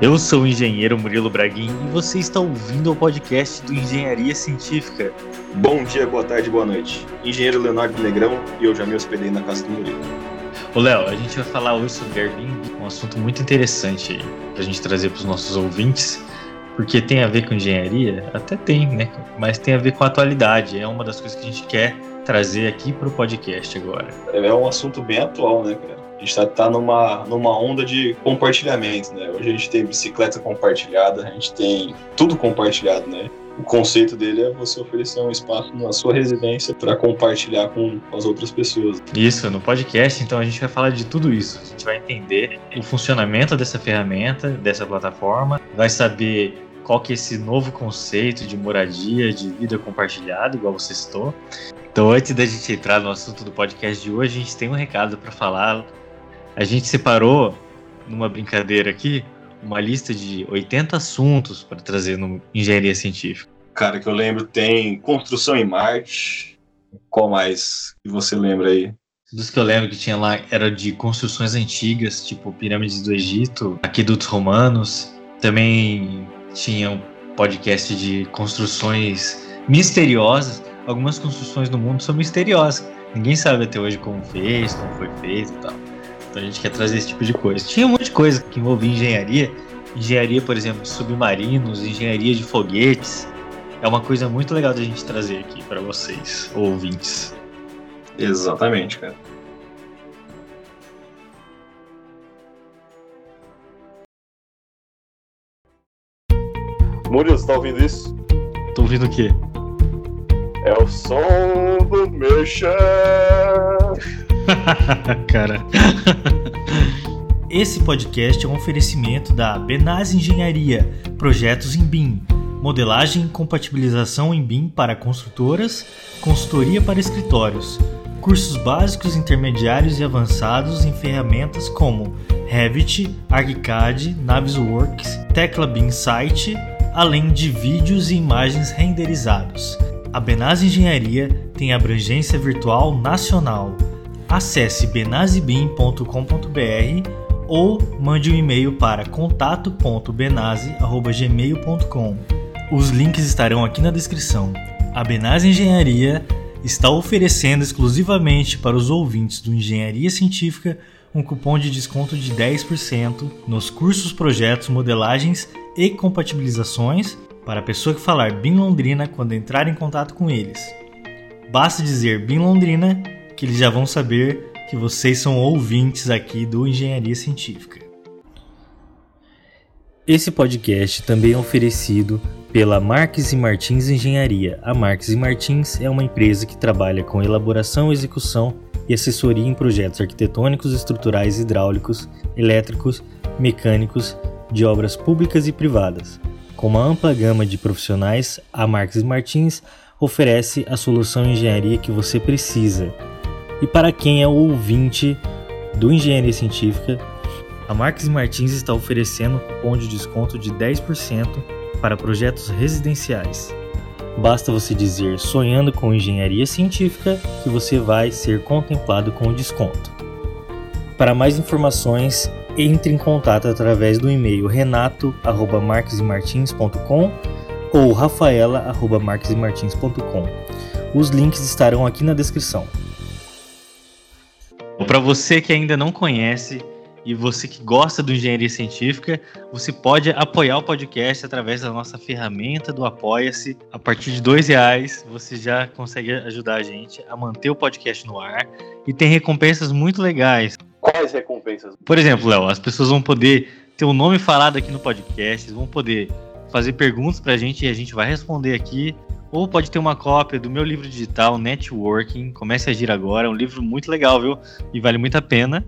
Eu sou o engenheiro Murilo Braguin e você está ouvindo o podcast do Engenharia Científica. Bom dia, boa tarde, boa noite. Engenheiro Leonardo Negrão e eu já me hospedei na casa do Murilo. Ô Léo, a gente vai falar hoje sobre Airbnb, um assunto muito interessante aí pra gente trazer para os nossos ouvintes, porque tem a ver com engenharia? Até tem, né? Mas tem a ver com a atualidade, é uma das coisas que a gente quer trazer aqui para o podcast agora. É um assunto bem atual, né, cara? A gente está tá numa, numa onda de compartilhamento, né? Hoje a gente tem bicicleta compartilhada, a gente tem tudo compartilhado, né? O conceito dele é você oferecer um espaço na sua residência para compartilhar com as outras pessoas. Isso, no podcast, então a gente vai falar de tudo isso. A gente vai entender o funcionamento dessa ferramenta, dessa plataforma, vai saber qual que é esse novo conceito de moradia, de vida compartilhada, igual você citou. Então, antes da gente entrar no assunto do podcast de hoje, a gente tem um recado para falar a gente separou, numa brincadeira aqui, uma lista de 80 assuntos para trazer no Engenharia Científica. Cara, que eu lembro tem construção em Marte. Qual mais que você lembra aí? Dos que eu lembro que tinha lá era de construções antigas, tipo pirâmides do Egito, aquedutos romanos. Também tinha um podcast de construções misteriosas. Algumas construções no mundo são misteriosas. Ninguém sabe até hoje como fez, como foi feito e tal. Então a gente quer trazer esse tipo de coisa. Tinha um monte de coisa que envolvia engenharia. Engenharia, por exemplo, de submarinos, engenharia de foguetes. É uma coisa muito legal da gente trazer aqui para vocês, ouvintes. Exatamente, cara. Murilo, você tá ouvindo isso? Tô ouvindo o quê? É o som do meu chão. Cara. Esse podcast é um oferecimento da Benaz Engenharia, projetos em BIM, modelagem e compatibilização em BIM para construtoras, consultoria para escritórios, cursos básicos, intermediários e avançados em ferramentas como Revit, ArchiCAD, Navisworks, Tecla BIM Site, além de vídeos e imagens renderizados. A Benaz Engenharia tem abrangência virtual nacional acesse benazibim.com.br ou mande um e-mail para contato.benase@gmail.com. Os links estarão aqui na descrição. A Benase Engenharia está oferecendo exclusivamente para os ouvintes do Engenharia Científica um cupom de desconto de 10% nos cursos, projetos, modelagens e compatibilizações para a pessoa que falar BIM Londrina quando entrar em contato com eles. Basta dizer BIM Londrina que eles já vão saber que vocês são ouvintes aqui do Engenharia Científica. Esse podcast também é oferecido pela Marques e Martins Engenharia. A Marques e Martins é uma empresa que trabalha com elaboração, execução e assessoria em projetos arquitetônicos, estruturais, hidráulicos, elétricos, mecânicos, de obras públicas e privadas. Com uma ampla gama de profissionais, a Marques e Martins oferece a solução engenharia que você precisa e para quem é ouvinte do Engenharia Científica, a Marques Martins está oferecendo um cupom de desconto de 10% para projetos residenciais. Basta você dizer sonhando com engenharia científica que você vai ser contemplado com o desconto. Para mais informações, entre em contato através do e-mail renato@marquesmartins.com ou rafaela@marquesmartins.com. Os links estarão aqui na descrição. Para você que ainda não conhece e você que gosta do engenharia científica, você pode apoiar o podcast através da nossa ferramenta do Apoia-se. A partir de dois reais, você já consegue ajudar a gente a manter o podcast no ar e tem recompensas muito legais. Quais recompensas? Por exemplo, Léo, as pessoas vão poder ter o um nome falado aqui no podcast, vão poder fazer perguntas para a gente e a gente vai responder aqui ou pode ter uma cópia do meu livro digital, Networking, Comece a Agir Agora, é um livro muito legal, viu? E vale muito a pena.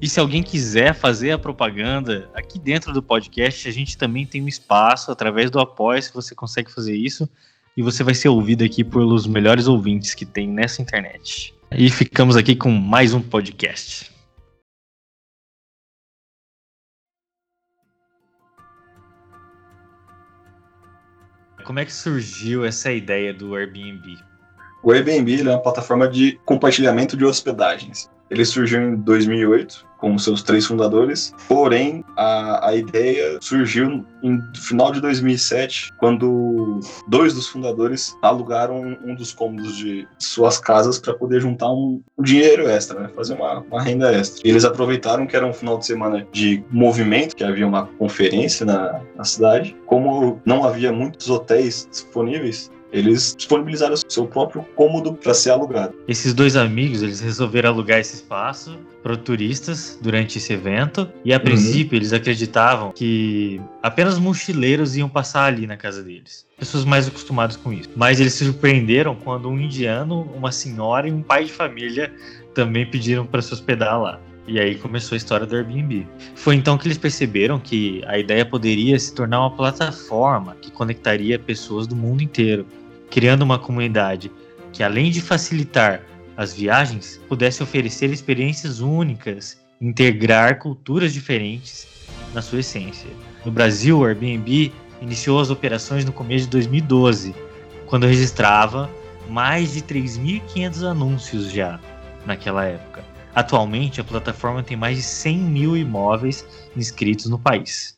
E se alguém quiser fazer a propaganda aqui dentro do podcast, a gente também tem um espaço através do apoio, se você consegue fazer isso, e você vai ser ouvido aqui pelos melhores ouvintes que tem nessa internet. E ficamos aqui com mais um podcast. Como é que surgiu essa ideia do Airbnb? O Airbnb é uma plataforma de compartilhamento de hospedagens. Ele surgiu em 2008 com seus três fundadores, porém a, a ideia surgiu no final de 2007, quando dois dos fundadores alugaram um dos cômodos de suas casas para poder juntar um, dinheiro extra, né? fazer uma, uma, renda extra. E eles aproveitaram que era um final de semana de movimento, que havia uma conferência na, na cidade, como não havia muitos hotéis disponíveis, eles disponibilizaram seu próprio cômodo para ser alugado. Esses dois amigos, eles resolveram alugar esse espaço para turistas durante esse evento e a uhum. princípio eles acreditavam que apenas mochileiros iam passar ali na casa deles. Pessoas mais acostumadas com isso. Mas eles se surpreenderam quando um indiano, uma senhora e um pai de família também pediram para se hospedar lá. E aí começou a história do Airbnb. Foi então que eles perceberam que a ideia poderia se tornar uma plataforma que conectaria pessoas do mundo inteiro, criando uma comunidade que, além de facilitar as viagens, pudesse oferecer experiências únicas, integrar culturas diferentes na sua essência. No Brasil, o Airbnb iniciou as operações no começo de 2012, quando registrava mais de 3.500 anúncios já naquela época. Atualmente, a plataforma tem mais de 100 mil imóveis inscritos no país.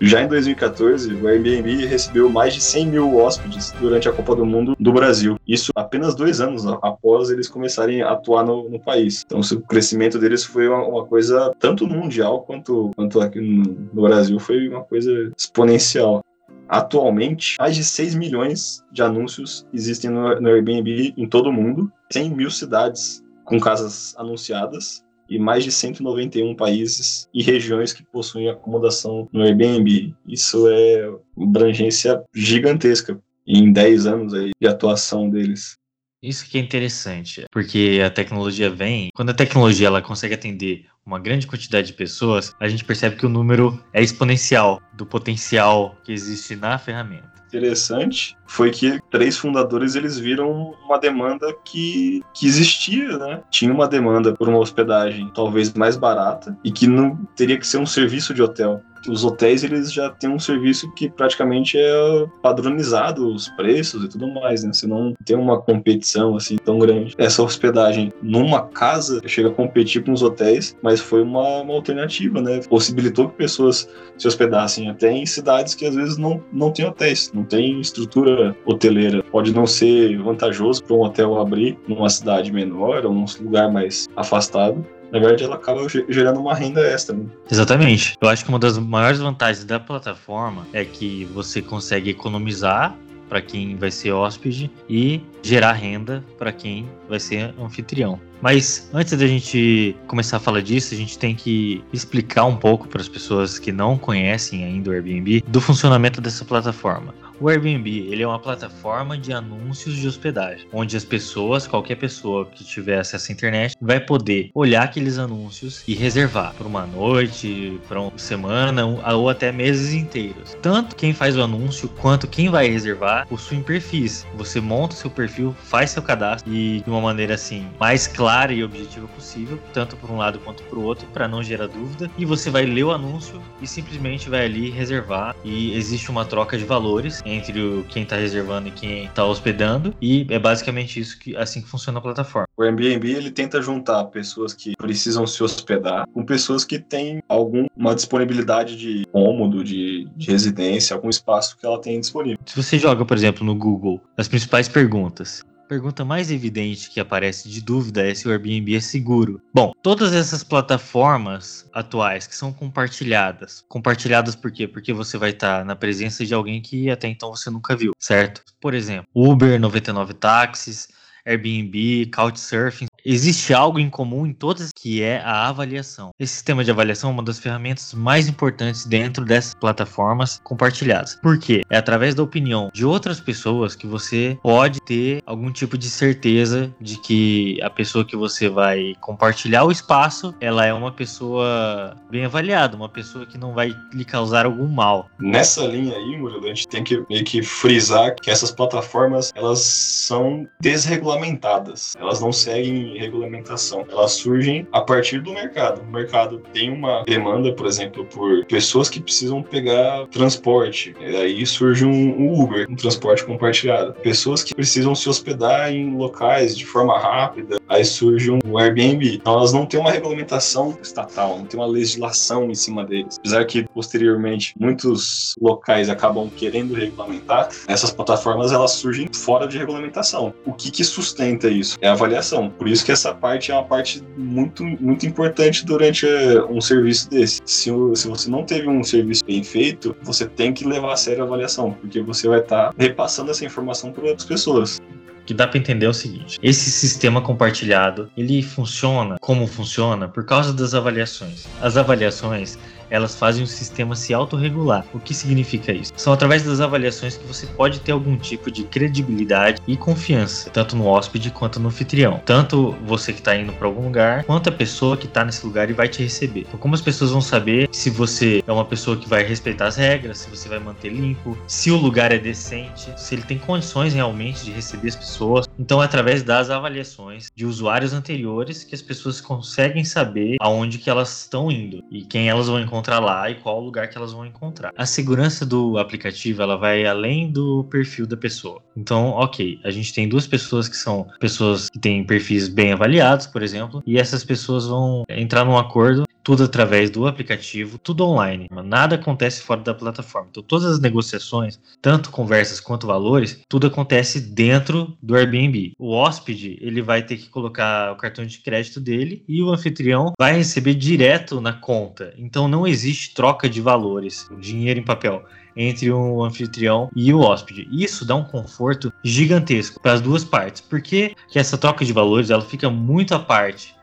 Já em 2014, o Airbnb recebeu mais de 100 mil hóspedes durante a Copa do Mundo do Brasil. Isso apenas dois anos após eles começarem a atuar no, no país. Então, o crescimento deles foi uma, uma, coisa, tanto mundial quanto, quanto aqui no, no Brasil, foi uma coisa exponencial. Atualmente, mais de 6 milhões de anúncios existem no, no Airbnb em todo o mundo, 100 mil cidades com casas anunciadas e mais de 191 países e regiões que possuem acomodação no Airbnb. Isso é uma abrangência gigantesca em 10 anos aí de atuação deles. Isso que é interessante, porque a tecnologia vem, quando a tecnologia ela consegue atender uma grande quantidade de pessoas, a gente percebe que o número é exponencial do potencial que existe na ferramenta interessante foi que três fundadores eles viram uma demanda que, que existia, né? Tinha uma demanda por uma hospedagem talvez mais barata e que não teria que ser um serviço de hotel os hotéis eles já têm um serviço que praticamente é padronizado os preços e tudo mais, né? Você não tem uma competição assim tão grande. Essa hospedagem numa casa chega a competir com os hotéis, mas foi uma, uma alternativa, né? Possibilitou que pessoas se hospedassem até em cidades que às vezes não, não tem hotéis, não tem estrutura hoteleira. Pode não ser vantajoso para um hotel abrir numa cidade menor ou num lugar mais afastado, na verdade ela acaba gerando uma renda extra. Né? Exatamente. Eu acho que uma das maiores vantagens da plataforma é que você consegue economizar para quem vai ser hóspede e gerar renda para quem vai ser anfitrião. Mas antes da gente começar a falar disso, a gente tem que explicar um pouco para as pessoas que não conhecem ainda o Airbnb do funcionamento dessa plataforma. O Airbnb ele é uma plataforma de anúncios de hospedagem, onde as pessoas, qualquer pessoa que tiver acesso à internet, vai poder olhar aqueles anúncios e reservar por uma noite, para uma semana ou até meses inteiros. Tanto quem faz o anúncio quanto quem vai reservar possuem perfis. Você monta seu perfil, faz seu cadastro e de uma maneira assim mais clara e objetiva possível, tanto por um lado quanto por outro, para não gerar dúvida. E você vai ler o anúncio e simplesmente vai ali reservar e existe uma troca de valores entre o, quem está reservando e quem está hospedando. E é basicamente isso que assim que funciona a plataforma. O Airbnb ele tenta juntar pessoas que precisam se hospedar com pessoas que têm alguma disponibilidade de cômodo, de, de residência, algum espaço que ela tem disponível. Se você joga, por exemplo, no Google, as principais perguntas, pergunta mais evidente que aparece de dúvida é se o Airbnb é seguro. Bom, todas essas plataformas atuais que são compartilhadas, compartilhadas por quê? Porque você vai estar na presença de alguém que até então você nunca viu, certo? Por exemplo, Uber, 99 táxis, Airbnb, Couchsurfing, existe algo em comum em todas que é a avaliação. Esse sistema de avaliação é uma das ferramentas mais importantes dentro dessas plataformas compartilhadas. Por quê? É através da opinião de outras pessoas que você pode ter algum tipo de certeza de que a pessoa que você vai compartilhar o espaço, ela é uma pessoa bem avaliada, uma pessoa que não vai lhe causar algum mal. Nessa linha aí, Murilo, a gente tem que meio que frisar que essas plataformas, elas são desregulamentadas. Elas não seguem regulamentação. Elas surgem a partir do mercado. O mercado tem uma demanda, por exemplo, por pessoas que precisam pegar transporte. E aí surge um Uber, um transporte compartilhado. Pessoas que precisam se hospedar em locais de forma rápida. Aí surge um Airbnb. Então elas não têm uma regulamentação estatal, não tem uma legislação em cima deles. Apesar que posteriormente muitos locais acabam querendo regulamentar, essas plataformas elas surgem fora de regulamentação. O que, que sustenta isso? É a avaliação. Por isso que essa parte é uma parte muito, muito importante durante eh, um serviço desse. Se, se você não teve um serviço bem feito, você tem que levar a sério a avaliação, porque você vai estar tá repassando essa informação para outras pessoas que dá para entender é o seguinte: esse sistema compartilhado, ele funciona como funciona por causa das avaliações. As avaliações, elas fazem o sistema se autorregular. O que significa isso? São através das avaliações que você pode ter algum tipo de credibilidade e confiança, tanto no hóspede quanto no anfitrião. Tanto você que está indo para algum lugar, quanto a pessoa que está nesse lugar e vai te receber. Então, como as pessoas vão saber se você é uma pessoa que vai respeitar as regras, se você vai manter limpo, se o lugar é decente, se ele tem condições realmente de receber as pessoas. Então, é através das avaliações de usuários anteriores que as pessoas conseguem saber aonde que elas estão indo e quem elas vão encontrar lá e qual lugar que elas vão encontrar. A segurança do aplicativo ela vai além do perfil da pessoa. Então, ok, a gente tem duas pessoas que são pessoas que têm perfis bem avaliados, por exemplo, e essas pessoas vão entrar num acordo tudo através do aplicativo, tudo online. Nada acontece fora da plataforma. Então, todas as negociações, tanto conversas quanto valores, tudo acontece dentro do Airbnb. O hóspede, ele vai ter que colocar o cartão de crédito dele e o anfitrião vai receber direto na conta. Então, não existe troca de valores, dinheiro em papel entre o anfitrião e o hóspede. Isso dá um conforto gigantesco para as duas partes, porque essa troca de valores ela fica muito à parte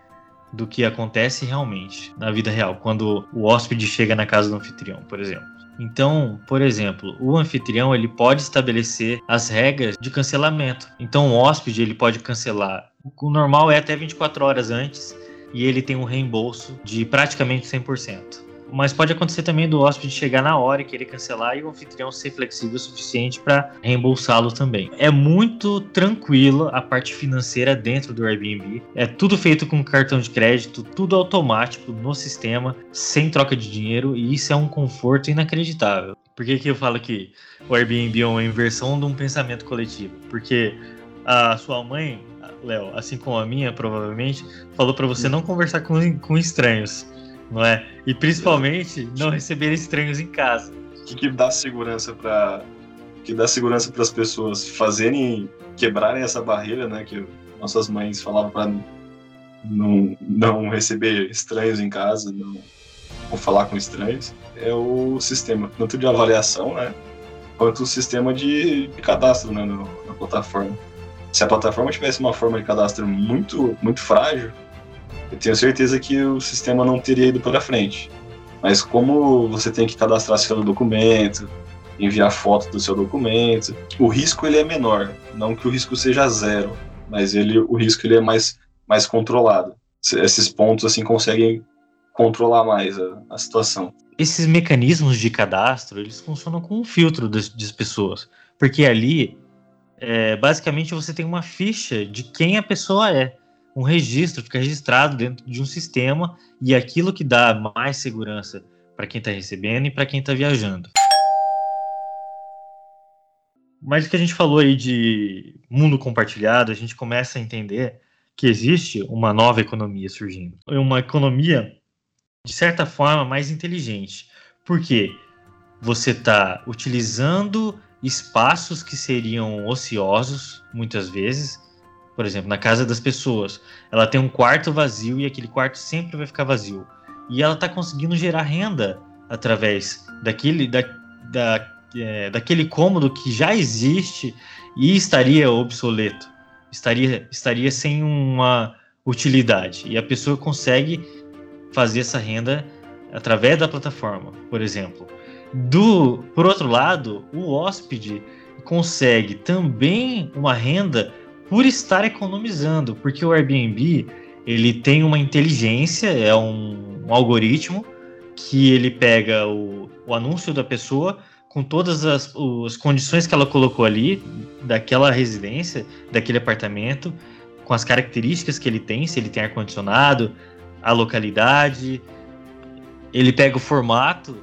do que acontece realmente na vida real, quando o hóspede chega na casa do anfitrião, por exemplo. Então, por exemplo, o anfitrião ele pode estabelecer as regras de cancelamento. Então, o hóspede ele pode cancelar. O normal é até 24 horas antes e ele tem um reembolso de praticamente 100%. Mas pode acontecer também do hóspede chegar na hora e querer cancelar e o anfitrião ser flexível o suficiente para reembolsá-lo também. É muito tranquilo a parte financeira dentro do Airbnb. É tudo feito com cartão de crédito, tudo automático no sistema, sem troca de dinheiro, e isso é um conforto inacreditável. Por que, que eu falo que o Airbnb é uma inversão de um pensamento coletivo? Porque a sua mãe, Léo, assim como a minha, provavelmente, falou para você não conversar com, com estranhos não é? E principalmente não receber estranhos em casa. O que, que dá segurança para que dá segurança para as pessoas fazerem quebrarem essa barreira, né? Que nossas mães falavam para não, não receber estranhos em casa, não, falar com estranhos, é o sistema tanto de avaliação, né? Quanto o sistema de, de cadastro né, no, na plataforma. Se a plataforma tivesse uma forma de cadastro muito, muito frágil, eu tenho certeza que o sistema não teria ido para frente. Mas como você tem que cadastrar seu documento, enviar foto do seu documento, o risco ele é menor, não que o risco seja zero, mas ele o risco ele é mais mais controlado. Esses pontos assim conseguem controlar mais a, a situação. Esses mecanismos de cadastro eles funcionam com um filtro das, das pessoas, porque ali é, basicamente você tem uma ficha de quem a pessoa é um registro, fica registrado dentro de um sistema e é aquilo que dá mais segurança para quem está recebendo e para quem está viajando. Mas o que a gente falou aí de mundo compartilhado, a gente começa a entender que existe uma nova economia surgindo. Uma economia, de certa forma, mais inteligente. Por quê? Você está utilizando espaços que seriam ociosos, muitas vezes, por exemplo, na casa das pessoas, ela tem um quarto vazio e aquele quarto sempre vai ficar vazio. E ela está conseguindo gerar renda através daquele, da, da, é, daquele cômodo que já existe e estaria obsoleto, estaria, estaria sem uma utilidade. E a pessoa consegue fazer essa renda através da plataforma, por exemplo. Do, por outro lado, o hóspede consegue também uma renda por estar economizando, porque o Airbnb ele tem uma inteligência, é um, um algoritmo que ele pega o, o, anúncio da pessoa com todas as, as condições que ela colocou ali, daquela residência, daquele apartamento, com as características que ele tem, se ele tem ar-condicionado, a localidade. Ele pega o formato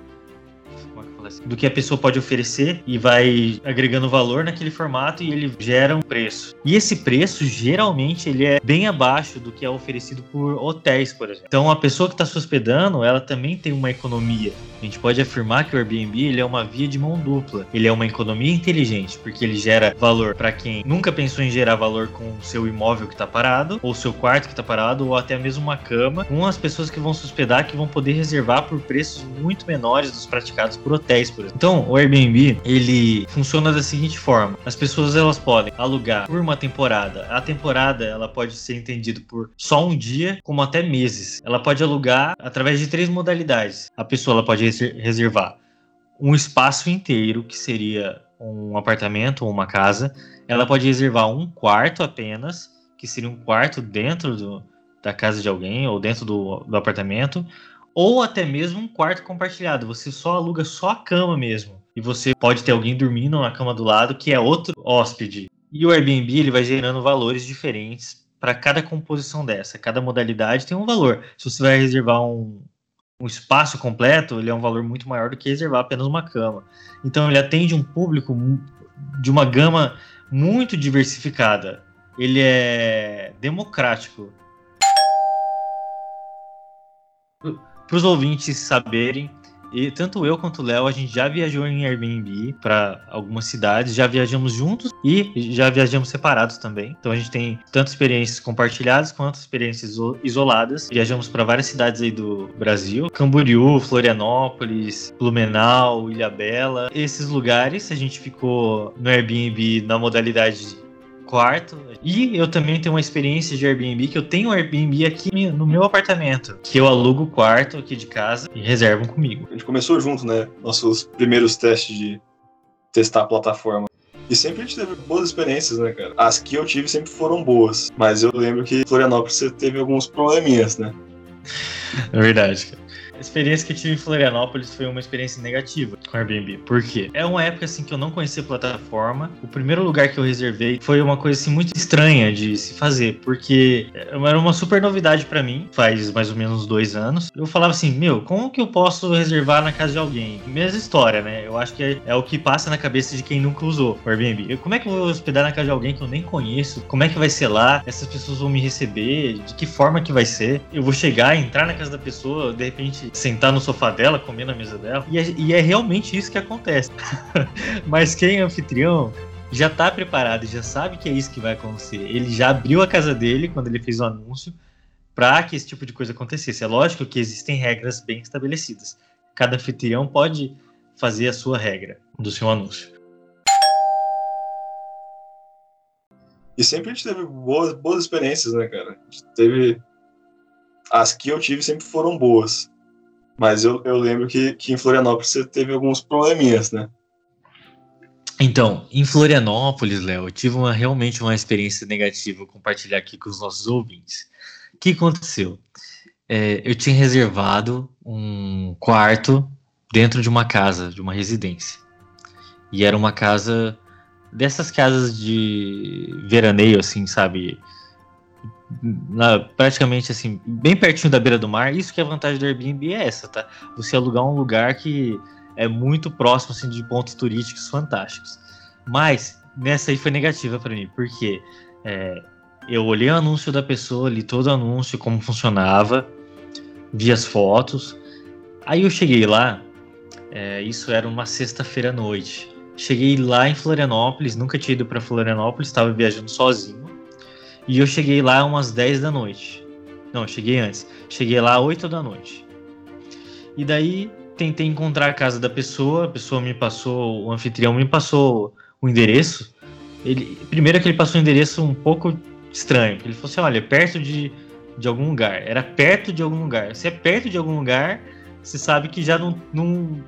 do que a pessoa pode oferecer e vai agregando valor naquele formato e ele gera um preço. E esse preço, geralmente, ele é bem abaixo do que é oferecido por hotéis, por exemplo. Então, a pessoa que está se hospedando, ela também tem uma economia. A gente pode afirmar que o Airbnb ele é uma via de mão dupla. Ele é uma economia inteligente, porque ele gera valor para quem nunca pensou em gerar valor com o seu imóvel que está parado, ou seu quarto que está parado, ou até mesmo uma cama, com as pessoas que vão se hospedar que vão poder reservar por preços muito menores dos praticados por hotéis por exemplo. Então, o Airbnb, ele funciona da seguinte forma: as pessoas elas podem alugar por uma temporada. A temporada ela pode ser entendida por só um dia, como até meses. Ela pode alugar através de três modalidades. A pessoa ela pode reservar um espaço inteiro, que seria um apartamento ou uma casa. Ela pode reservar um quarto apenas, que seria um quarto dentro do, da casa de alguém ou dentro do, do apartamento ou até mesmo um quarto compartilhado. Você só aluga só a cama mesmo. E você pode ter alguém dormindo na cama do lado que é outro hóspede. E o Airbnb ele vai gerando valores diferentes para cada composição dessa. Cada modalidade tem um valor. Se você vai reservar um, um espaço completo, ele é um valor muito maior do que reservar apenas uma cama. Então ele atende um público de uma gama muito diversificada. Ele é democrático para os ouvintes saberem, e tanto eu quanto o Léo, a gente já viajou em Airbnb para algumas cidades, já viajamos juntos e já viajamos separados também. Então a gente tem tanto experiências compartilhadas quanto experiências isoladas. Viajamos para várias cidades aí do Brasil: Camboriú, Florianópolis, Blumenau, Ilhabela. Esses lugares a gente ficou no Airbnb na modalidade quarto. E eu também tenho uma experiência de Airbnb, que eu tenho um Airbnb aqui no meu apartamento, que eu alugo o quarto aqui de casa e reservam comigo. A gente começou junto, né? Nossos primeiros testes de testar a plataforma. E sempre a gente teve boas experiências, né, cara? As que eu tive sempre foram boas. Mas eu lembro que Florianópolis você teve alguns probleminhas, né? É verdade, cara. A experiência que eu tive em Florianópolis foi uma experiência negativa com Airbnb. Por quê? É uma época assim que eu não conhecia a plataforma. O primeiro lugar que eu reservei foi uma coisa assim muito estranha de se fazer, porque era uma super novidade para mim, faz mais ou menos dois anos. Eu falava assim, meu, como que eu posso reservar na casa de alguém? Mesma história, né? Eu acho que é, é o que passa na cabeça de quem nunca usou o Airbnb. Como é que eu vou hospedar na casa de alguém que eu nem conheço? Como é que vai ser lá? Essas pessoas vão me receber? De que forma que vai ser? Eu vou chegar, entrar na casa da pessoa, de repente sentar no sofá dela, comer na mesa dela. E é, e é realmente isso que acontece. Mas quem é anfitrião já está preparado, já sabe que é isso que vai acontecer. Ele já abriu a casa dele quando ele fez o anúncio para que esse tipo de coisa acontecesse. É lógico que existem regras bem estabelecidas. Cada anfitrião pode fazer a sua regra do seu anúncio. E sempre a gente teve boas, boas experiências, né, cara? A gente teve. As que eu tive sempre foram boas. Mas eu, eu lembro que, que em Florianópolis você teve alguns probleminhas, né? Então, em Florianópolis, Léo, eu tive uma, realmente uma experiência negativa compartilhar aqui com os nossos ouvintes. O que aconteceu? É, eu tinha reservado um quarto dentro de uma casa, de uma residência. E era uma casa dessas casas de veraneio, assim, sabe? Na, praticamente assim, bem pertinho da beira do mar. Isso que é a vantagem do Airbnb é essa, tá? Você alugar um lugar que é muito próximo assim, de pontos turísticos fantásticos. Mas nessa aí foi negativa para mim, porque é, eu olhei o anúncio da pessoa, li todo o anúncio, como funcionava, vi as fotos. Aí eu cheguei lá, é, isso era uma sexta-feira à noite. Cheguei lá em Florianópolis, nunca tinha ido para Florianópolis, estava viajando sozinho. E eu cheguei lá umas 10 da noite. Não, cheguei antes. Cheguei lá 8 da noite. E daí tentei encontrar a casa da pessoa, a pessoa me passou, o anfitrião me passou o endereço. Ele, primeiro que ele passou um endereço um pouco estranho. Ele falou assim: olha, é perto de, de algum lugar. Era perto de algum lugar. Se é perto de algum lugar, você sabe que já não. não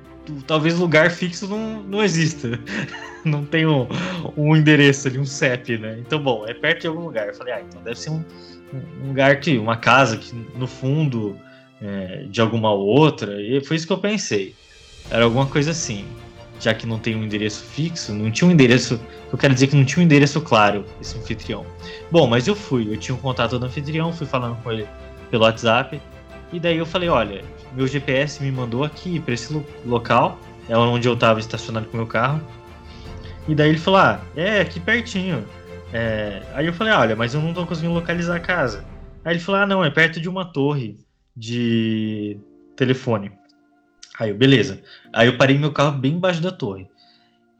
talvez lugar fixo não, não exista. não tem um, um endereço ali, um CEP, né? Então, bom, é perto de algum lugar. Eu falei, ah, então deve ser um, um lugar que, uma casa que no fundo é, de alguma outra. E foi isso que eu pensei. Era alguma coisa assim. já que não tem um endereço fixo, não tinha um endereço. Eu quero dizer que não tinha um endereço claro, esse anfitrião. Bom, mas eu fui, eu tinha um contato do anfitrião, fui falando com ele pelo WhatsApp. E daí eu falei: olha, meu GPS me mandou aqui para esse local, é onde eu estava estacionado com meu carro. E daí ele falou: ah, é aqui pertinho. É... Aí eu falei: olha, mas eu não estou conseguindo localizar a casa. Aí ele falou: ah, não, é perto de uma torre de telefone. Aí eu, beleza. Aí eu parei meu carro bem embaixo da torre.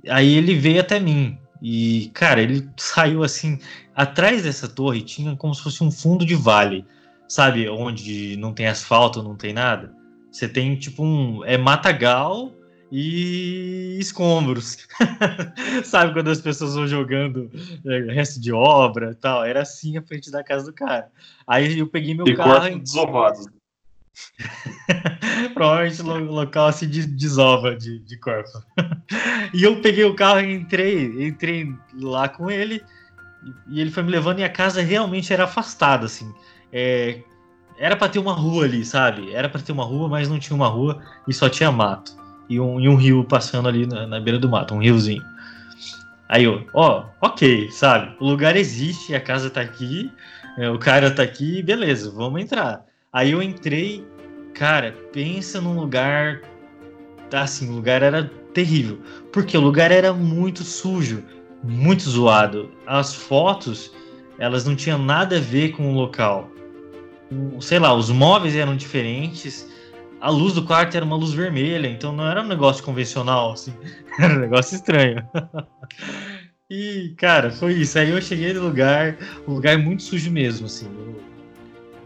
Aí ele veio até mim. E, cara, ele saiu assim. Atrás dessa torre tinha como se fosse um fundo de vale. Sabe? Onde não tem asfalto, não tem nada. Você tem tipo um. É matagal e escombros. Sabe quando as pessoas vão jogando é, resto de obra e tal? Era assim a frente da casa do cara. Aí eu peguei meu e carro. E... Desovados. Provavelmente o local assim de desova de, de corpo. e eu peguei o carro e entrei, entrei lá com ele. E ele foi me levando e a casa realmente era afastada, assim. É, era para ter uma rua ali, sabe? Era para ter uma rua, mas não tinha uma rua e só tinha mato. E um, e um rio passando ali na, na beira do mato, um riozinho. Aí eu, ó, ok, sabe? O lugar existe, a casa tá aqui, é, o cara tá aqui, beleza, vamos entrar. Aí eu entrei, cara, pensa num lugar. Assim, o lugar era terrível. Porque o lugar era muito sujo, muito zoado. As fotos, elas não tinham nada a ver com o local. Sei lá, os móveis eram diferentes. A luz do quarto era uma luz vermelha, então não era um negócio convencional, assim. Era um negócio estranho. E, cara, foi isso. Aí eu cheguei no lugar, um lugar muito sujo mesmo, assim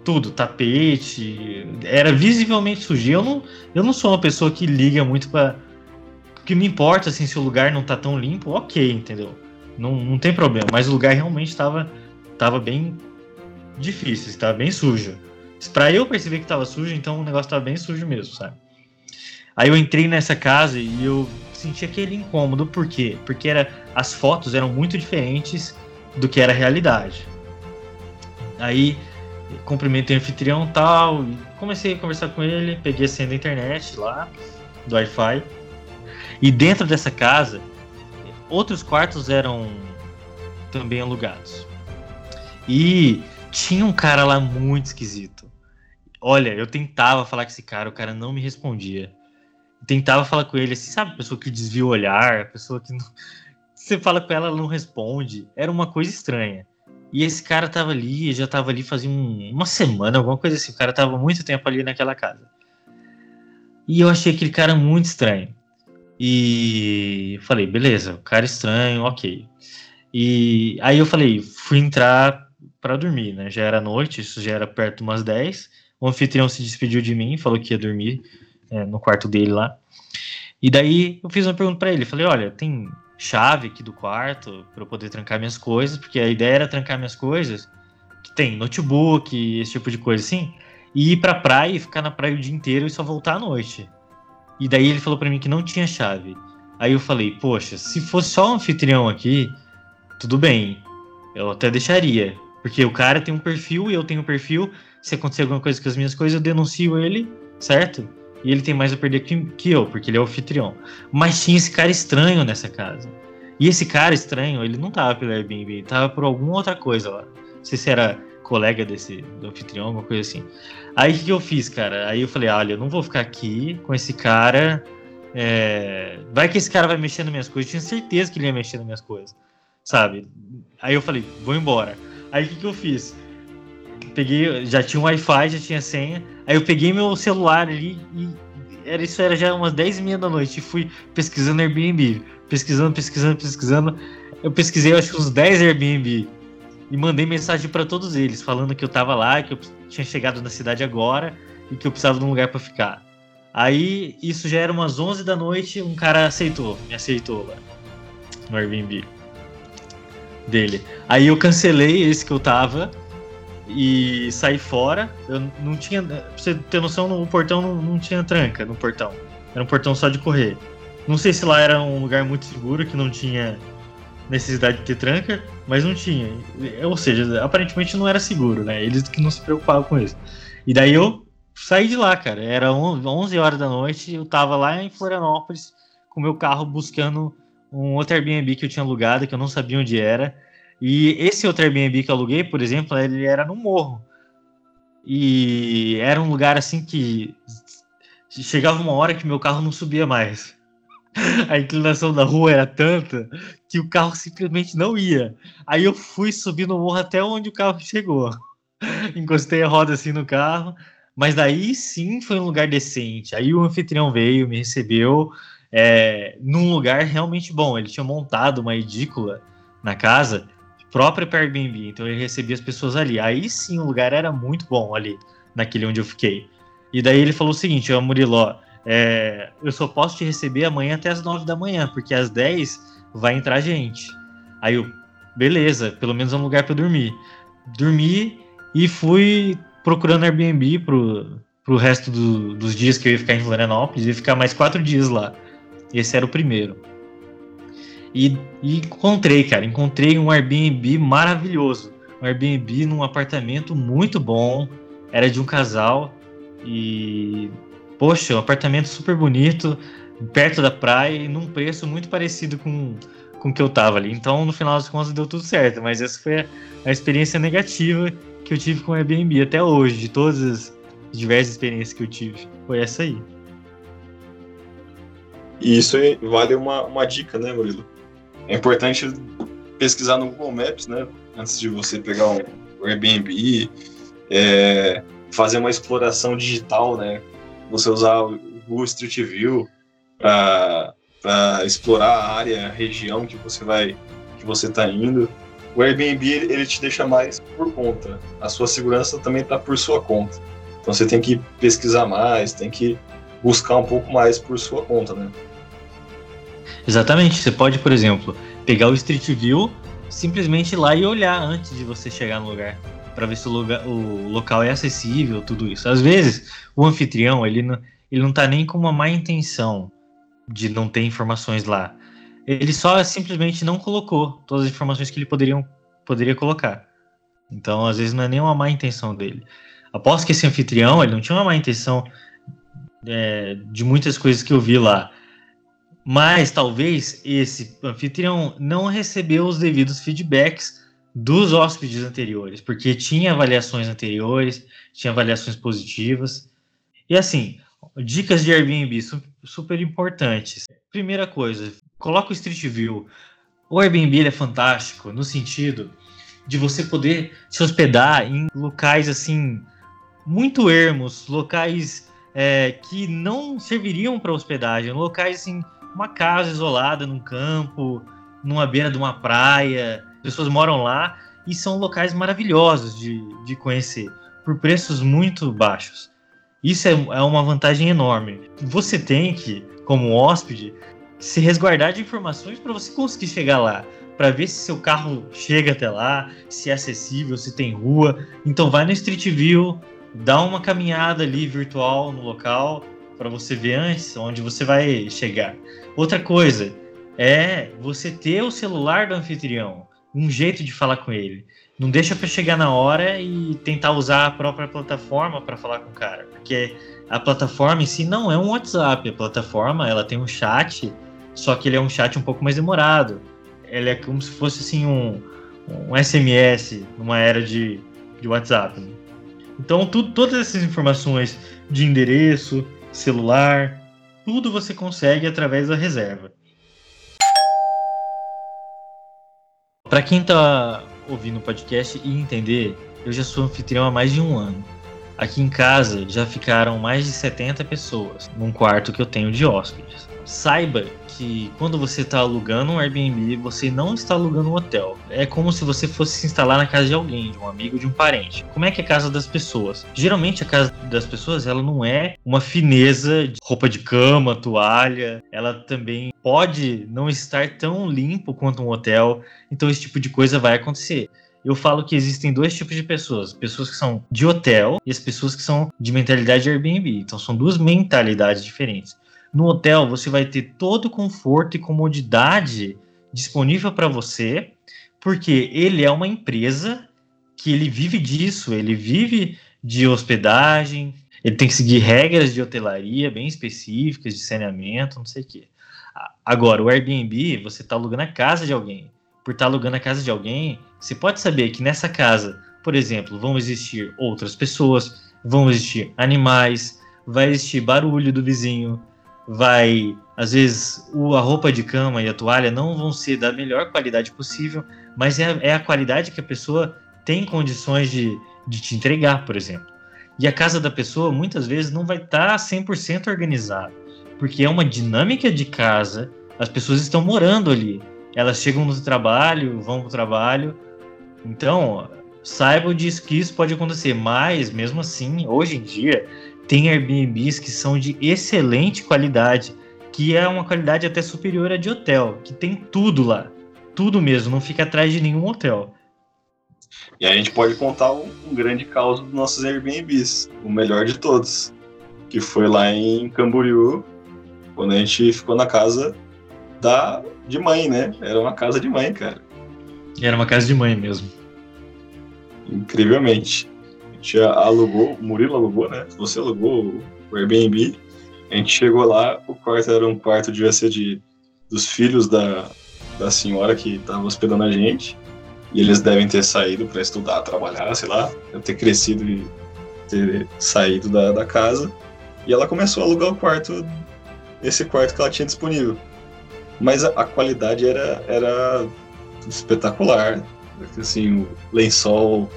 tudo, tapete, era visivelmente sujo. Eu não, eu não sou uma pessoa que liga muito para que me importa assim se o lugar não tá tão limpo, ok, entendeu? Não, não tem problema, mas o lugar realmente estava tava bem difícil, estava bem sujo. Para eu perceber que estava sujo, então o negócio estava bem sujo mesmo, sabe? Aí eu entrei nessa casa e eu senti aquele incômodo, por quê? Porque era, as fotos eram muito diferentes do que era a realidade. Aí cumprimentei o anfitrião tal, e comecei a conversar com ele, peguei a senha da internet lá, do Wi-Fi. E dentro dessa casa, outros quartos eram também alugados. E tinha um cara lá muito esquisito. Olha, eu tentava falar com esse cara, o cara não me respondia. tentava falar com ele, assim, sabe, pessoa que desvia o olhar, pessoa que não... você fala com ela, ela não responde. Era uma coisa estranha. E esse cara tava ali, já tava ali fazia um, uma semana, alguma coisa assim. O cara tava muito tempo ali naquela casa. E eu achei aquele cara muito estranho. E falei, beleza, o cara estranho, ok. E aí eu falei, fui entrar para dormir, né? Já era noite, isso já era perto de umas 10. O anfitrião se despediu de mim, falou que ia dormir é, no quarto dele lá. E daí eu fiz uma pergunta para ele, falei, olha, tem chave aqui do quarto para eu poder trancar minhas coisas, porque a ideia era trancar minhas coisas, que tem notebook, esse tipo de coisa assim, e ir pra praia e ficar na praia o dia inteiro e só voltar à noite. E daí ele falou para mim que não tinha chave. Aí eu falei, poxa, se fosse só um anfitrião aqui, tudo bem, eu até deixaria. Porque o cara tem um perfil e eu tenho um perfil. Se acontecer alguma coisa com as minhas coisas, eu denuncio ele, certo? E ele tem mais a perder que, que eu, porque ele é o anfitrião. Mas tinha esse cara estranho nessa casa. E esse cara estranho, ele não tava pelo Airbnb, ele tava por alguma outra coisa lá. Não sei se era colega desse do anfitrião, alguma coisa assim. Aí o que, eu fiz, cara? Aí eu falei, olha, eu não vou ficar aqui com esse cara. É... Vai que esse cara vai mexer nas minhas coisas. Eu tinha certeza que ele ia mexer nas minhas coisas. Sabe? Aí eu falei, vou embora. Aí o que, que eu fiz? Peguei, já tinha um Wi-Fi, já tinha senha. Aí eu peguei meu celular ali e era, isso era já umas 10 e meia da noite e fui pesquisando Airbnb. Pesquisando, pesquisando, pesquisando. Eu pesquisei acho que uns 10 Airbnb e mandei mensagem para todos eles, falando que eu tava lá, que eu tinha chegado na cidade agora e que eu precisava de um lugar para ficar. Aí, isso já era umas 11 da noite, um cara aceitou, me aceitou lá no Airbnb dele. Aí eu cancelei esse que eu tava e saí fora. Eu não tinha. Pra você ter noção, o portão não, não tinha tranca no portão. Era um portão só de correr. Não sei se lá era um lugar muito seguro, que não tinha necessidade de ter tranca, mas não tinha. Ou seja, aparentemente não era seguro, né? Eles que não se preocupavam com isso. E daí eu saí de lá, cara. Era 11 horas da noite, eu tava lá em Florianópolis com meu carro buscando um outro Airbnb que eu tinha alugado, que eu não sabia onde era. E esse outro Airbnb que eu aluguei, por exemplo, ele era no morro. E era um lugar assim que chegava uma hora que meu carro não subia mais. A inclinação da rua era tanta que o carro simplesmente não ia. Aí eu fui subir no morro até onde o carro chegou. Encostei a roda assim no carro, mas daí sim foi um lugar decente. Aí o anfitrião veio, me recebeu é, num lugar realmente bom. Ele tinha montado uma edícula na casa própria para Airbnb, então ele recebia as pessoas ali. Aí sim o lugar era muito bom ali, naquele onde eu fiquei. E daí ele falou o seguinte: ó, Murilo, é, eu só posso te receber amanhã até as 9 da manhã, porque às 10 vai entrar gente. Aí eu, beleza, pelo menos é um lugar para dormir. Dormi e fui procurando Airbnb pro, pro resto do, dos dias que eu ia ficar em Florianópolis, ia ficar mais quatro dias lá. Esse era o primeiro. E, e encontrei, cara, encontrei um Airbnb maravilhoso. Um Airbnb num apartamento muito bom, era de um casal e poxa, um apartamento super bonito, perto da praia e num preço muito parecido com com que eu tava ali. Então, no final das contas, deu tudo certo. Mas essa foi a, a experiência negativa que eu tive com o Airbnb até hoje, de todas as diversas experiências que eu tive. Foi essa aí. E isso vale uma, uma dica, né, Murilo? É importante pesquisar no Google Maps, né? Antes de você pegar um Airbnb, é, fazer uma exploração digital, né? Você usar o Google Street View para explorar a área, a região que você vai, que você está indo. O Airbnb ele te deixa mais por conta. A sua segurança também está por sua conta. Então você tem que pesquisar mais, tem que buscar um pouco mais por sua conta, né? Exatamente. Você pode, por exemplo, pegar o Street View, simplesmente ir lá e olhar antes de você chegar no lugar, para ver se o, lugar, o local é acessível, tudo isso. Às vezes, o anfitrião, ele não, ele não tá nem com uma má intenção de não ter informações lá. Ele só simplesmente não colocou todas as informações que ele poderiam, poderia colocar. Então, às vezes, não é nem uma má intenção dele. Aposto que esse anfitrião, ele não tinha uma má intenção é, de muitas coisas que eu vi lá. Mas talvez esse anfitrião não recebeu os devidos feedbacks dos hóspedes anteriores, porque tinha avaliações anteriores, tinha avaliações positivas. E assim, dicas de Airbnb super importantes. Primeira coisa, coloca o Street View. O Airbnb é fantástico no sentido de você poder se hospedar em locais assim muito ermos, locais é, que não serviriam para hospedagem, locais assim uma casa isolada num campo, numa beira de uma praia. Pessoas moram lá e são locais maravilhosos de, de conhecer, por preços muito baixos. Isso é, é uma vantagem enorme. Você tem que, como hóspede, se resguardar de informações para você conseguir chegar lá, para ver se seu carro chega até lá, se é acessível, se tem rua. Então vai no Street View, dá uma caminhada ali virtual no local para você ver antes onde você vai chegar. Outra coisa é você ter o celular do anfitrião, um jeito de falar com ele. Não deixa para chegar na hora e tentar usar a própria plataforma para falar com o cara, porque a plataforma em si não é um WhatsApp, a plataforma ela tem um chat, só que ele é um chat um pouco mais demorado. Ele é como se fosse assim um, um SMS numa era de, de WhatsApp. Né? Então, tudo, todas essas informações de endereço, celular, tudo você consegue através da reserva. Para quem está ouvindo o podcast e entender, eu já sou anfitrião há mais de um ano. Aqui em casa já ficaram mais de 70 pessoas num quarto que eu tenho de hóspedes. Saiba que quando você está alugando um Airbnb, você não está alugando um hotel. É como se você fosse se instalar na casa de alguém, de um amigo, de um parente. Como é que é a casa das pessoas? Geralmente a casa das pessoas, ela não é uma fineza de roupa de cama, toalha. Ela também pode não estar tão limpo quanto um hotel. Então esse tipo de coisa vai acontecer eu falo que existem dois tipos de pessoas: pessoas que são de hotel e as pessoas que são de mentalidade Airbnb. Então são duas mentalidades diferentes. No hotel, você vai ter todo o conforto e comodidade disponível para você, porque ele é uma empresa que ele vive disso, ele vive de hospedagem, ele tem que seguir regras de hotelaria bem específicas, de saneamento, não sei o quê. Agora, o Airbnb, você está alugando a casa de alguém. Por estar tá alugando a casa de alguém, você pode saber que nessa casa, por exemplo, vão existir outras pessoas, vão existir animais, vai existir barulho do vizinho, vai. Às vezes a roupa de cama e a toalha não vão ser da melhor qualidade possível, mas é, é a qualidade que a pessoa tem condições de, de te entregar, por exemplo. E a casa da pessoa muitas vezes não vai estar tá 100% organizada, porque é uma dinâmica de casa, as pessoas estão morando ali. Elas chegam no trabalho, vão para o trabalho. Então, saibam disso que isso pode acontecer, mas mesmo assim, hoje em dia, tem Airbnbs que são de excelente qualidade, que é uma qualidade até superior à de hotel, que tem tudo lá. Tudo mesmo, não fica atrás de nenhum hotel. E a gente pode contar um, um grande caos dos nossos Airbnbs, o melhor de todos, que foi lá em Camboriú, quando a gente ficou na casa da de mãe, né? Era uma casa de mãe, cara. Era uma casa de mãe mesmo. Incrivelmente gente alugou, o Murilo alugou, né? Você alugou o Airbnb. A gente chegou lá, o quarto era um quarto, devia ser de, dos filhos da, da senhora que estava hospedando a gente. E eles devem ter saído para estudar, trabalhar, sei lá, ter crescido e ter saído da, da casa. E ela começou a alugar o quarto, esse quarto que ela tinha disponível. Mas a, a qualidade era, era espetacular. Assim, o lençol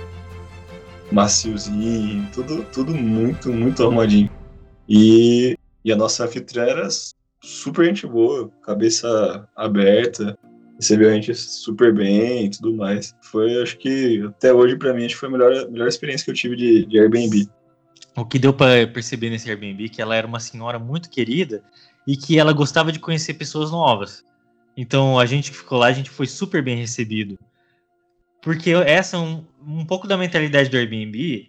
maciozinho, tudo, tudo muito, muito arrumadinho. E, e a nossa anfitriã era super gente boa, cabeça aberta, recebeu a gente super bem e tudo mais. Foi, acho que, até hoje, para mim, acho que foi a melhor, melhor experiência que eu tive de, de Airbnb. O que deu para perceber nesse Airbnb é que ela era uma senhora muito querida e que ela gostava de conhecer pessoas novas. Então a gente que ficou lá, a gente foi super bem recebido. Porque essa é um, um pouco da mentalidade do Airbnb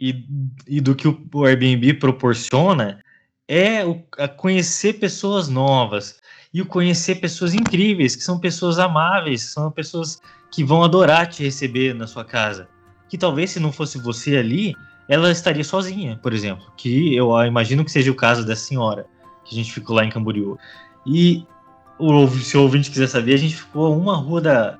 e, e do que o, Airbnb proporciona é o, conhecer pessoas novas e o conhecer pessoas incríveis, que são pessoas amáveis, são pessoas que vão adorar te receber na sua casa. Que talvez se não fosse você ali, ela estaria sozinha, por exemplo. Que eu imagino que seja o caso dessa senhora, que a gente ficou lá em Camboriú. E se o ouvinte quiser saber, a gente ficou uma rua da,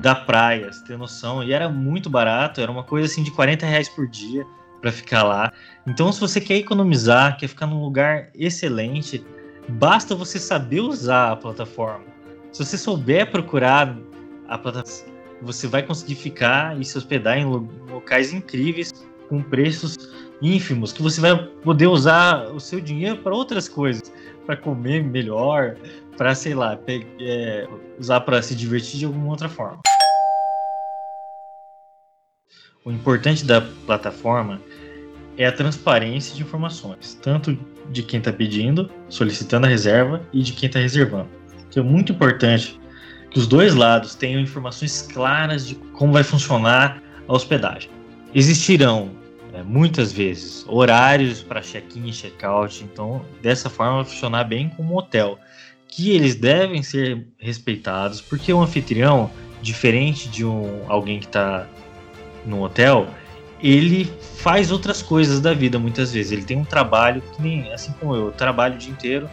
da praia, você tem noção? E era muito barato, era uma coisa assim de 40 reais por dia para ficar lá. Então, se você quer economizar, quer ficar num lugar excelente, basta você saber usar a plataforma. Se você souber procurar a plataforma, você vai conseguir ficar e se hospedar em locais incríveis com preços ínfimos, que você vai poder usar o seu dinheiro para outras coisas, para comer melhor, para sei lá, é, usar para se divertir de alguma outra forma. O importante da plataforma é a transparência de informações, tanto de quem está pedindo, solicitando a reserva, e de quem está reservando. Então é muito importante que os dois lados tenham informações claras de como vai funcionar a hospedagem. Existirão é, muitas vezes horários para check-in e check-out, então dessa forma vai funcionar bem como um hotel que eles devem ser respeitados, porque o anfitrião, diferente de um, alguém que está no hotel, ele faz outras coisas da vida muitas vezes. Ele tem um trabalho que nem assim como eu, eu trabalho o dia inteiro.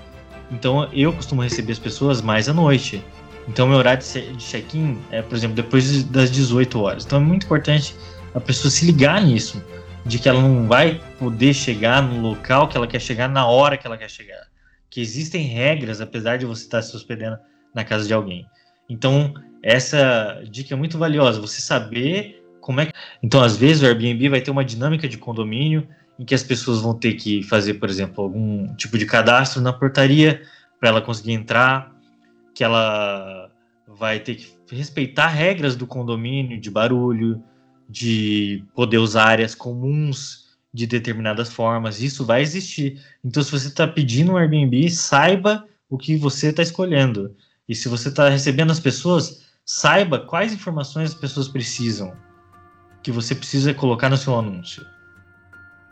Então eu costumo receber as pessoas mais à noite. Então meu horário de check-in é, por exemplo, depois das 18 horas. Então é muito importante a pessoa se ligar nisso, de que ela não vai poder chegar no local que ela quer chegar na hora que ela quer chegar que existem regras, apesar de você estar se hospedando na casa de alguém. Então, essa dica é muito valiosa, você saber como é que. Então, às vezes, o Airbnb vai ter uma dinâmica de condomínio em que as pessoas vão ter que fazer, por exemplo, algum tipo de cadastro na portaria para ela conseguir entrar, que ela vai ter que respeitar regras do condomínio, de barulho, de poder usar áreas comuns de determinadas formas. Isso vai existir. Então, se você está pedindo um Airbnb, saiba o que você está escolhendo. E se você está recebendo as pessoas, saiba quais informações as pessoas precisam, que você precisa colocar no seu anúncio.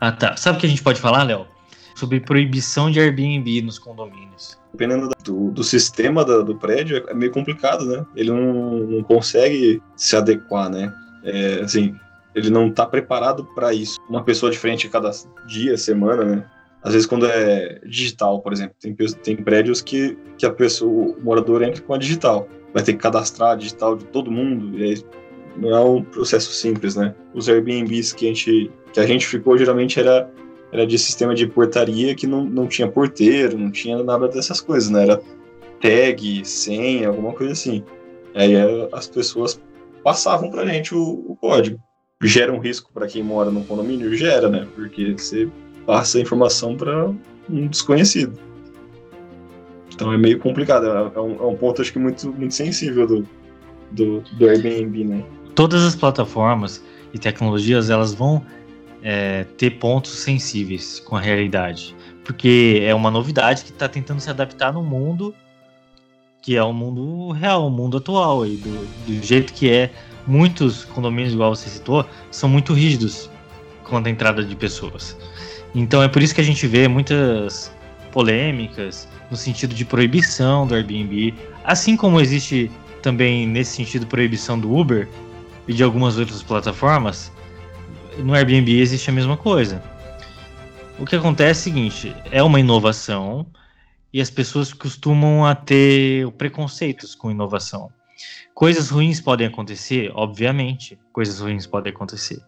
Ah, tá. Sabe o que a gente pode falar, Léo? Sobre proibição de Airbnb nos condomínios. Dependendo do, do sistema do, do, prédio, é meio complicado, né? Ele não, não consegue se adequar, né? É, assim, ele não está preparado para isso. Uma pessoa diferente cada dia, semana, né? às vezes quando é digital, por exemplo, tem, tem prédios que, que a pessoa, o morador entra com a digital. Vai ter que cadastrar a digital de todo mundo, e aí não é um processo simples, né? Os Airbnbs que a gente, que a gente ficou geralmente era, era de sistema de portaria que não, não tinha porteiro, não tinha nada dessas coisas, né? Era tag, senha, alguma coisa assim. Aí as pessoas passavam pra gente o, o código. Gera um risco para quem mora no condomínio? Gera, né? Porque você passa a informação para um desconhecido. Então é meio complicado, é, é um, é um, ponto acho que muito, muito sensível do, do, do Airbnb, né? Todas as plataformas e tecnologias elas vão é, ter pontos sensíveis com a realidade, porque é uma novidade que está tentando se adaptar no mundo que é o mundo real, o mundo atual e do, do jeito que é. Muitos condomínios, igual você citou, são muito rígidos quanto à entrada de pessoas. Então é por isso que a gente vê muitas polêmicas no sentido de proibição do Airbnb, assim como existe também nesse sentido proibição do Uber e de algumas outras plataformas, no Airbnb existe a mesma coisa. O que acontece é o seguinte, é uma inovação e as pessoas costumam a ter preconceitos com inovação. Coisas ruins podem acontecer, obviamente, coisas ruins podem acontecer.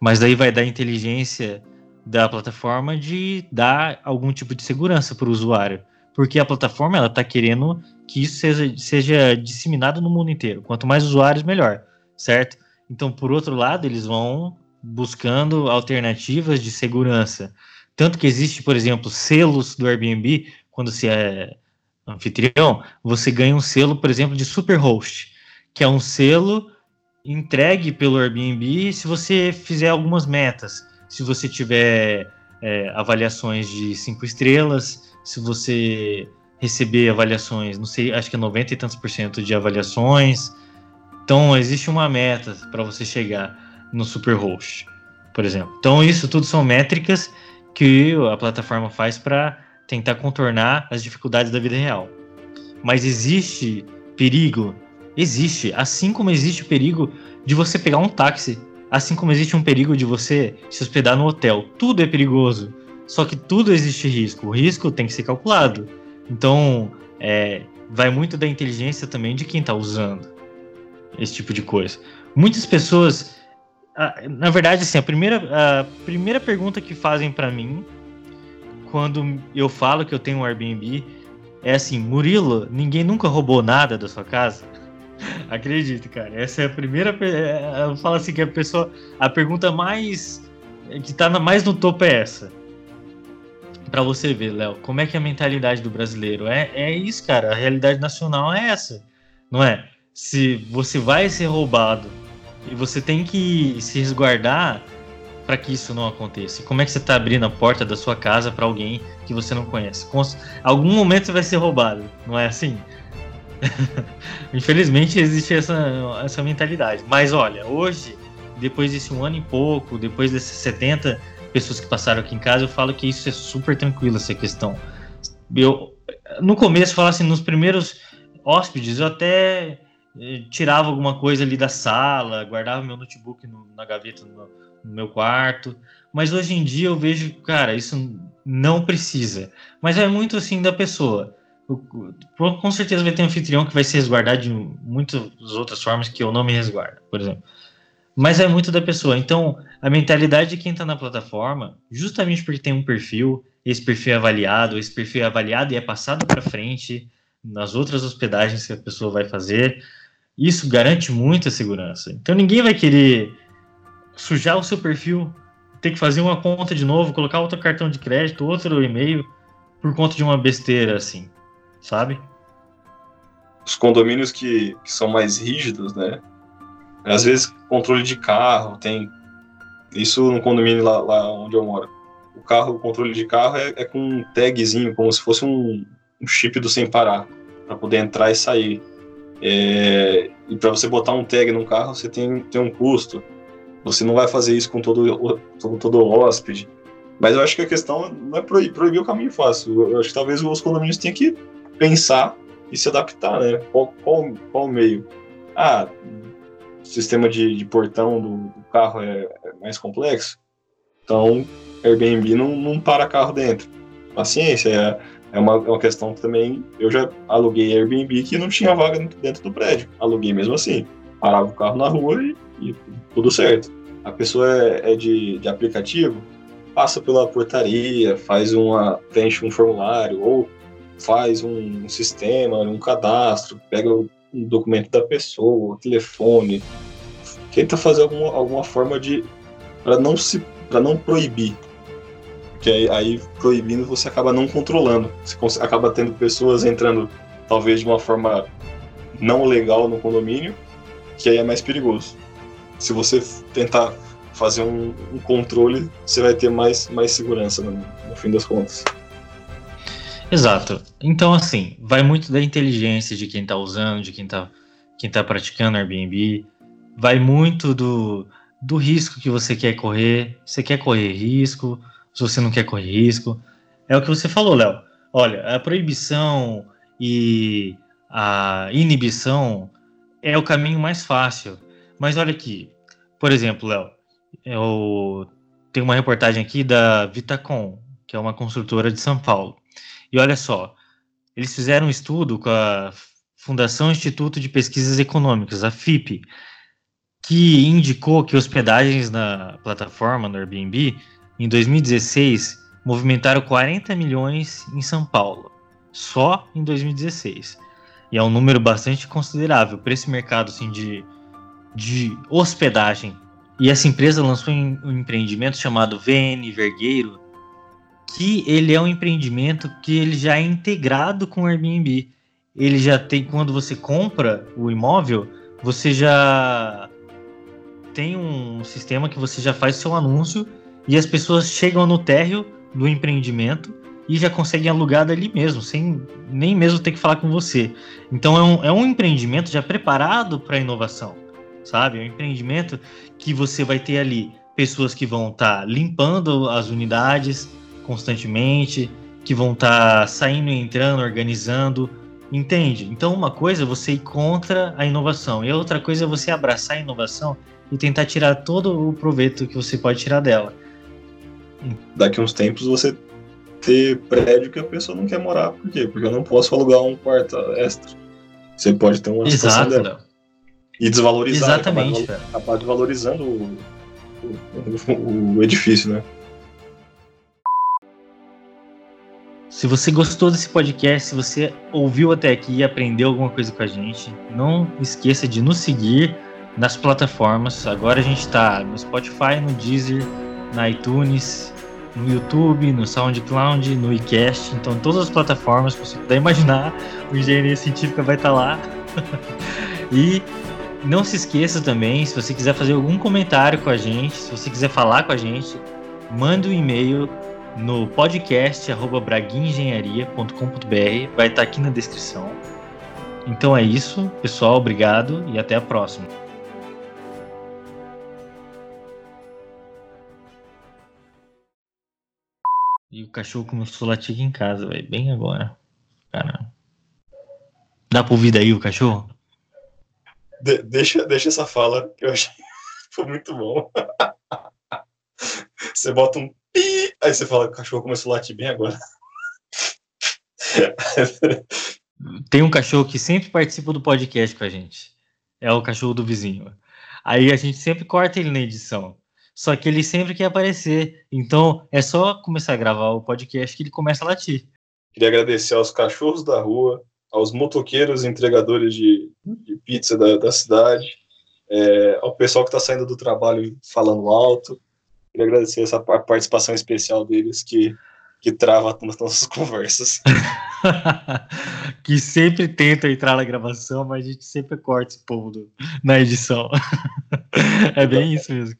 Mas daí vai dar inteligência da plataforma de dar algum tipo de segurança para o usuário, porque a plataforma ela está querendo que isso seja, seja disseminado no mundo inteiro. Quanto mais usuários, melhor, certo? Então, por outro lado, eles vão buscando alternativas de segurança. Tanto que existe, por exemplo, selos do Airbnb, quando você é anfitrião, você ganha um selo, por exemplo, de Superhost, que é um selo entregue pelo Airbnb se você fizer algumas metas se você tiver é, avaliações de cinco estrelas, se você receber avaliações, não sei, acho que é 90 e tantos por cento de avaliações. Então, existe uma meta para você chegar no Superhost, por exemplo. Então, isso tudo são métricas que a plataforma faz para tentar contornar as dificuldades da vida real. Mas existe perigo? Existe. Assim como existe o perigo de você pegar um táxi Assim como existe um perigo de você se hospedar no hotel. Tudo é perigoso. Só que tudo existe risco. O risco tem que ser calculado. Então, é, vai muito da inteligência também de quem está usando esse tipo de coisa. Muitas pessoas, na verdade, assim, a primeira, a primeira pergunta que fazem para mim quando eu falo que eu tenho um Airbnb é assim: Murilo, ninguém nunca roubou nada da sua casa? Acredito, cara. Essa é a primeira. É, eu falo assim que a pessoa. A pergunta mais. que tá mais no topo é essa. Pra você ver, Léo, como é que é a mentalidade do brasileiro? É, é isso, cara. A realidade nacional é essa. Não é? Se você vai ser roubado e você tem que se resguardar para que isso não aconteça. Como é que você tá abrindo a porta da sua casa para alguém que você não conhece? Algum momento você vai ser roubado, não é assim? Infelizmente existe essa, essa mentalidade. Mas olha, hoje, depois desse um ano e pouco, depois desses 70 pessoas que passaram aqui em casa, eu falo que isso é super tranquilo, essa questão. Eu, no começo, falasse assim, nos primeiros hóspedes, eu até eh, tirava alguma coisa ali da sala, guardava meu notebook no, na gaveta no, no, meu quarto. Mas hoje em dia eu vejo, cara, isso não precisa. Mas é muito assim da pessoa com certeza vai ter um anfitrião que vai se resguardar de muitas outras formas que eu não me resguardo, por exemplo. Mas é muito da pessoa. Então, a mentalidade de quem está na plataforma, justamente porque tem um perfil, esse perfil é avaliado, esse perfil é avaliado e é passado para frente nas outras hospedagens que a pessoa vai fazer, isso garante muita segurança. Então, ninguém vai querer sujar o seu perfil, ter que fazer uma conta de novo, colocar outro cartão de crédito, outro e-mail, por conta de uma besteira assim sabe? Os condomínios que, que são mais rígidos, né? Às vezes, controle de carro, tem. Isso no condomínio lá, lá onde eu moro. O carro, o controle de carro é, é com um tagzinho, como se fosse um, um chip do sem parar, para poder entrar e sair. É, e para você botar um tag no carro, você tem, tem um custo. Você não vai fazer isso com todo, todo, todo hóspede. Mas eu acho que a questão não é proibir, proibir o caminho fácil. Eu acho que talvez os condomínios tenham que pensar e se adaptar, né? Qual, qual, qual meio? Ah, o sistema de, de portão do, do carro é, é, mais complexo, então Airbnb não, não para carro dentro. Paciência, é, é, uma, é uma questão que também eu já aluguei Airbnb que não tinha vaga dentro do prédio. Aluguei mesmo assim. Parava o carro na rua e, e tudo certo. A pessoa é, é de, de aplicativo, passa pela portaria, faz uma, preenche um formulário ou faz um, um sistema, um cadastro, pega o documento da pessoa, o telefone, tenta fazer alguma, alguma forma de para não se para não proibir. Porque aí, aí, proibindo você acaba não controlando. Você acaba tendo pessoas entrando talvez de uma forma não legal no condomínio que aí é mais perigoso se você tentar fazer um, um controle você vai ter mais mais segurança no, no fim das contas Exato. Então, assim, vai muito da inteligência de quem está usando, de quem está quem tá praticando Airbnb. Vai muito do, do risco que você quer correr. Você quer correr risco, se você não quer correr risco. É o que você falou, Léo. Olha, a proibição e a inibição é o caminho mais fácil. Mas olha aqui, por exemplo, Léo, eu tenho uma reportagem aqui da Vitacom, que é uma construtora de São Paulo. E olha só, eles fizeram um estudo com a Fundação Instituto de Pesquisas Econômicas, a FIP, que indicou que hospedagens na plataforma, no Airbnb, em 2016, movimentaram 40 milhões em São Paulo, só em 2016. E é um número bastante considerável para esse mercado assim, de, de hospedagem. E essa empresa lançou um empreendimento chamado VN Vergueiro, que ele é um empreendimento que ele já é integrado com o Airbnb. Ele já tem, quando você compra o imóvel, você já tem um sistema que você já faz seu anúncio e as pessoas chegam no térreo do empreendimento e já conseguem alugar dali mesmo, sem nem mesmo ter que falar com você. Então é um, é um empreendimento já preparado para inovação, sabe? É um empreendimento que você vai ter ali pessoas que vão estar tá limpando as unidades, constantemente, que vão estar tá saindo e entrando, organizando, entende? Então, uma coisa é você ir contra a inovação, e outra coisa é você abraçar a inovação e tentar tirar todo o proveito que você pode tirar dela. Daqui uns tempos você ter prédio que a pessoa não quer morar, por quê? Porque eu não posso alugar um quarto extra. Você pode ter uma Exato, dela. E desvalorizar, Exatamente, acabar, acabar desvalorizando o, o, o edifício, né? Se você gostou desse podcast, se você ouviu até aqui e aprendeu alguma coisa com a gente, não esqueça de nos seguir nas plataformas. Agora a gente está no Spotify, no Deezer, na iTunes, no YouTube, no SoundCloud, no iCast. Então, todas as plataformas que você puder imaginar, o Engenharia Científica vai estar tá lá. e não se esqueça também, se você quiser fazer algum comentário com a gente, se você quiser falar com a gente, manda um e-mail no podcast vai estar aqui na descrição. Então é isso, pessoal, obrigado e até a próxima. E o cachorro começou a latir aqui em casa, velho, bem agora. Caramba. Dá pra ouvir daí o cachorro? De deixa, deixa essa fala, que eu achei foi muito bom. Você bota um pi, aí você fala, o cachorro começou a latir bem agora. Tem um cachorro que sempre participa do podcast com a gente. É o cachorro do vizinho. Aí a gente sempre corta ele na edição. Só que ele sempre quer aparecer. Então é só começar a gravar o podcast que ele começa a latir. Queria agradecer aos cachorros da rua, aos motoqueiros entregadores de, de pizza da, da cidade, é, ao pessoal que está saindo do trabalho falando alto, Queria agradecer essa participação especial deles que, que trava as nossas conversas. que sempre tenta entrar na gravação, mas a gente sempre corta esse povo do, na edição. é bem isso mesmo.